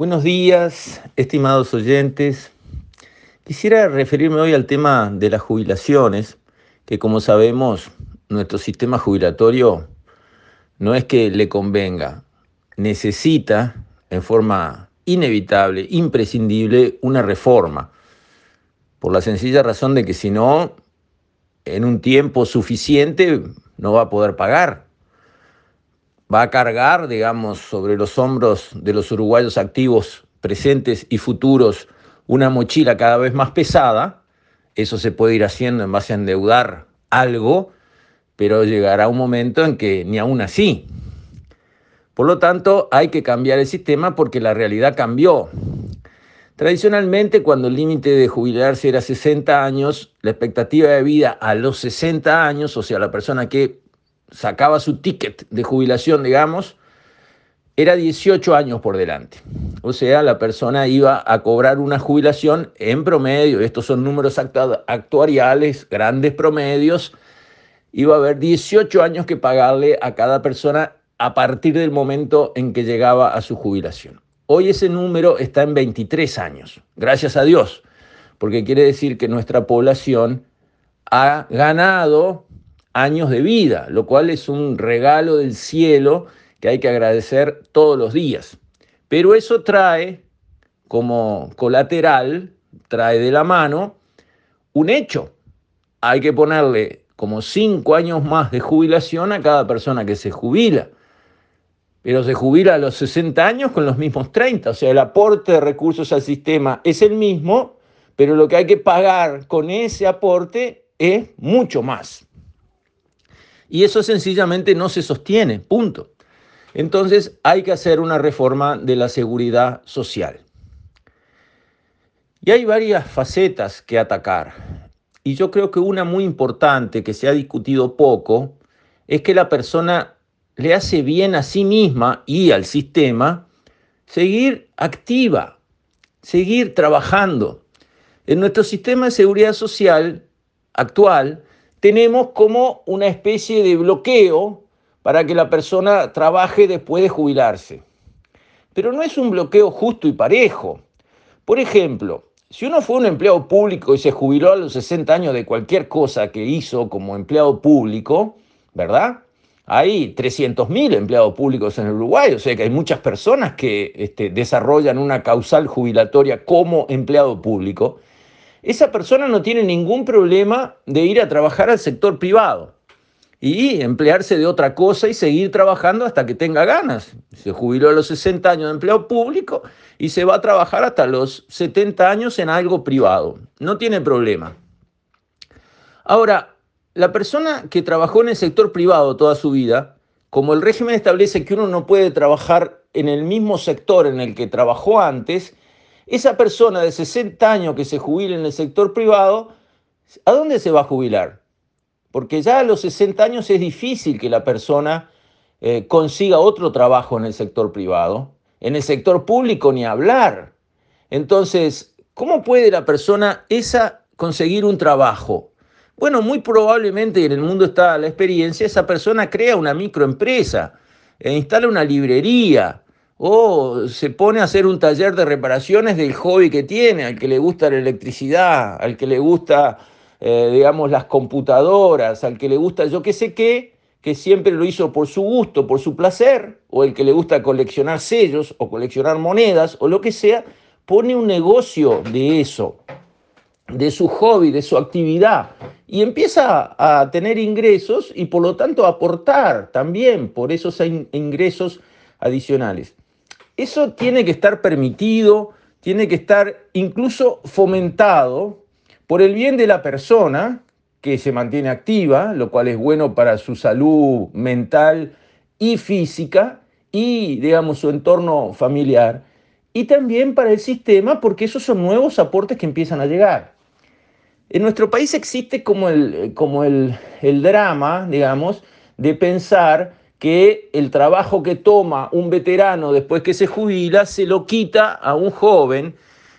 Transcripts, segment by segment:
Buenos días, estimados oyentes. Quisiera referirme hoy al tema de las jubilaciones, que como sabemos, nuestro sistema jubilatorio no es que le convenga, necesita en forma inevitable, imprescindible, una reforma, por la sencilla razón de que si no, en un tiempo suficiente no va a poder pagar va a cargar, digamos, sobre los hombros de los uruguayos activos presentes y futuros una mochila cada vez más pesada. Eso se puede ir haciendo en base a endeudar algo, pero llegará un momento en que ni aún así. Por lo tanto, hay que cambiar el sistema porque la realidad cambió. Tradicionalmente, cuando el límite de jubilarse era 60 años, la expectativa de vida a los 60 años, o sea, la persona que sacaba su ticket de jubilación, digamos, era 18 años por delante. O sea, la persona iba a cobrar una jubilación en promedio, estos son números actuariales, grandes promedios, iba a haber 18 años que pagarle a cada persona a partir del momento en que llegaba a su jubilación. Hoy ese número está en 23 años, gracias a Dios, porque quiere decir que nuestra población ha ganado años de vida, lo cual es un regalo del cielo que hay que agradecer todos los días. Pero eso trae como colateral, trae de la mano un hecho. Hay que ponerle como cinco años más de jubilación a cada persona que se jubila. Pero se jubila a los 60 años con los mismos 30. O sea, el aporte de recursos al sistema es el mismo, pero lo que hay que pagar con ese aporte es mucho más. Y eso sencillamente no se sostiene, punto. Entonces hay que hacer una reforma de la seguridad social. Y hay varias facetas que atacar. Y yo creo que una muy importante que se ha discutido poco es que la persona le hace bien a sí misma y al sistema seguir activa, seguir trabajando. En nuestro sistema de seguridad social actual tenemos como una especie de bloqueo para que la persona trabaje después de jubilarse. Pero no es un bloqueo justo y parejo. Por ejemplo, si uno fue un empleado público y se jubiló a los 60 años de cualquier cosa que hizo como empleado público, ¿verdad? Hay 300.000 empleados públicos en Uruguay, o sea que hay muchas personas que este, desarrollan una causal jubilatoria como empleado público esa persona no tiene ningún problema de ir a trabajar al sector privado y emplearse de otra cosa y seguir trabajando hasta que tenga ganas. Se jubiló a los 60 años de empleo público y se va a trabajar hasta los 70 años en algo privado. No tiene problema. Ahora, la persona que trabajó en el sector privado toda su vida, como el régimen establece que uno no puede trabajar en el mismo sector en el que trabajó antes, esa persona de 60 años que se jubila en el sector privado, ¿a dónde se va a jubilar? Porque ya a los 60 años es difícil que la persona eh, consiga otro trabajo en el sector privado. En el sector público ni hablar. Entonces, ¿cómo puede la persona esa conseguir un trabajo? Bueno, muy probablemente en el mundo está la experiencia, esa persona crea una microempresa, e instala una librería, o se pone a hacer un taller de reparaciones del hobby que tiene, al que le gusta la electricidad, al que le gusta, eh, digamos, las computadoras, al que le gusta yo qué sé qué, que siempre lo hizo por su gusto, por su placer, o el que le gusta coleccionar sellos o coleccionar monedas o lo que sea, pone un negocio de eso, de su hobby, de su actividad, y empieza a tener ingresos y por lo tanto aportar también por esos ingresos adicionales. Eso tiene que estar permitido, tiene que estar incluso fomentado por el bien de la persona que se mantiene activa, lo cual es bueno para su salud mental y física y, digamos, su entorno familiar, y también para el sistema, porque esos son nuevos aportes que empiezan a llegar. En nuestro país existe como el, como el, el drama, digamos, de pensar que el trabajo que toma un veterano después que se jubila se lo quita a un joven.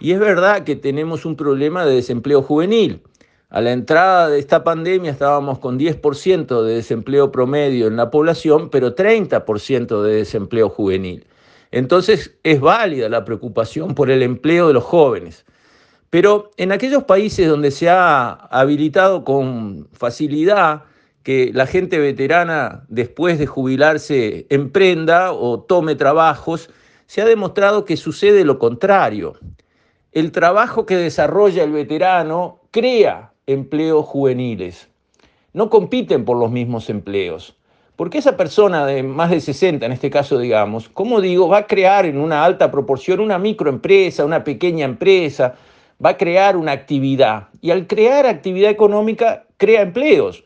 Y es verdad que tenemos un problema de desempleo juvenil. A la entrada de esta pandemia estábamos con 10% de desempleo promedio en la población, pero 30% de desempleo juvenil. Entonces es válida la preocupación por el empleo de los jóvenes. Pero en aquellos países donde se ha habilitado con facilidad que la gente veterana después de jubilarse emprenda o tome trabajos, se ha demostrado que sucede lo contrario. El trabajo que desarrolla el veterano crea empleos juveniles. No compiten por los mismos empleos. Porque esa persona de más de 60, en este caso digamos, como digo, va a crear en una alta proporción una microempresa, una pequeña empresa, va a crear una actividad. Y al crear actividad económica, crea empleos.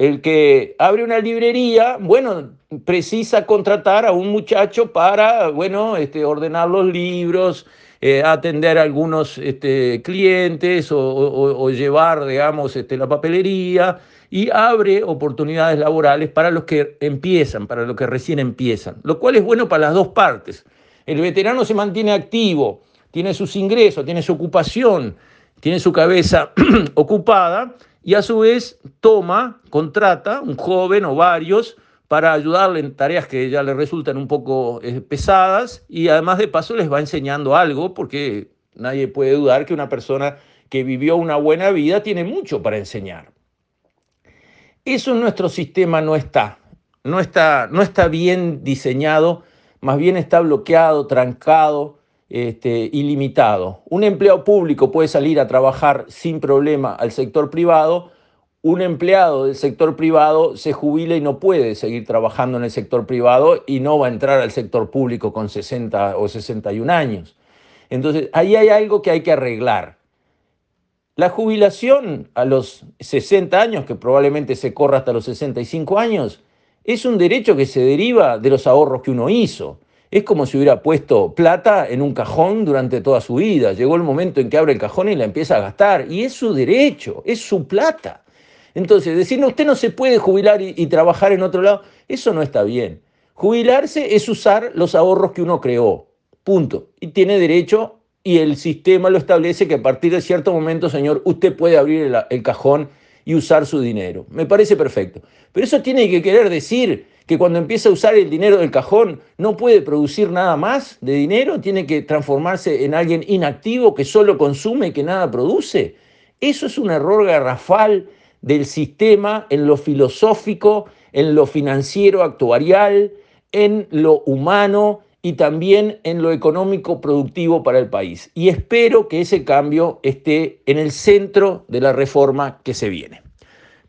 El que abre una librería, bueno, precisa contratar a un muchacho para, bueno, este, ordenar los libros, eh, atender a algunos este, clientes o, llevar, digamos, este, la papelería y abre oportunidades laborales para los que empiezan, para los que recién empiezan, lo cual es bueno para las dos partes. El veterano se mantiene activo, tiene sus ingresos, tiene su ocupación, tiene su cabeza ocupada y a su vez toma, contrata un joven o varios para ayudarle en tareas que ya le resultan un poco eh, pesadas y además de paso les va enseñando algo porque nadie puede dudar que una persona que vivió una buena vida tiene mucho para enseñar. Eso en nuestro sistema no está. No está, no está bien diseñado, más bien está bloqueado, trancado, este, ilimitado. Un empleado público puede salir a trabajar sin problema al sector privado. Un empleado del sector privado se jubila y no puede seguir trabajando en el sector privado y no va a entrar al sector público con 60 o 61 años. Entonces, ahí hay algo que hay que arreglar. La jubilación a los 60 años, que probablemente se corra hasta los 65 años, es un derecho que se deriva de los ahorros que uno hizo. Es como si hubiera puesto plata en un cajón durante toda su vida. Llegó el momento en que abre el cajón y la empieza a gastar. Y es su derecho, es su plata. Entonces, decir, no, usted no se puede jubilar y, y trabajar en otro lado, eso no está bien. Jubilarse es usar los ahorros que uno creó. Punto. Y tiene derecho y el sistema lo establece que a partir de cierto momento, señor, usted puede abrir el, cajón y usar su dinero. Me parece perfecto. Pero eso tiene que querer decir que cuando empieza a usar el dinero del cajón no puede producir nada más de dinero, tiene que transformarse en alguien inactivo que solo consume y que nada produce. Eso es un error garrafal del sistema en lo filosófico, en lo financiero actuarial, en lo humano y también en lo económico productivo para el país. Y espero que ese cambio esté en el centro de la reforma que se viene.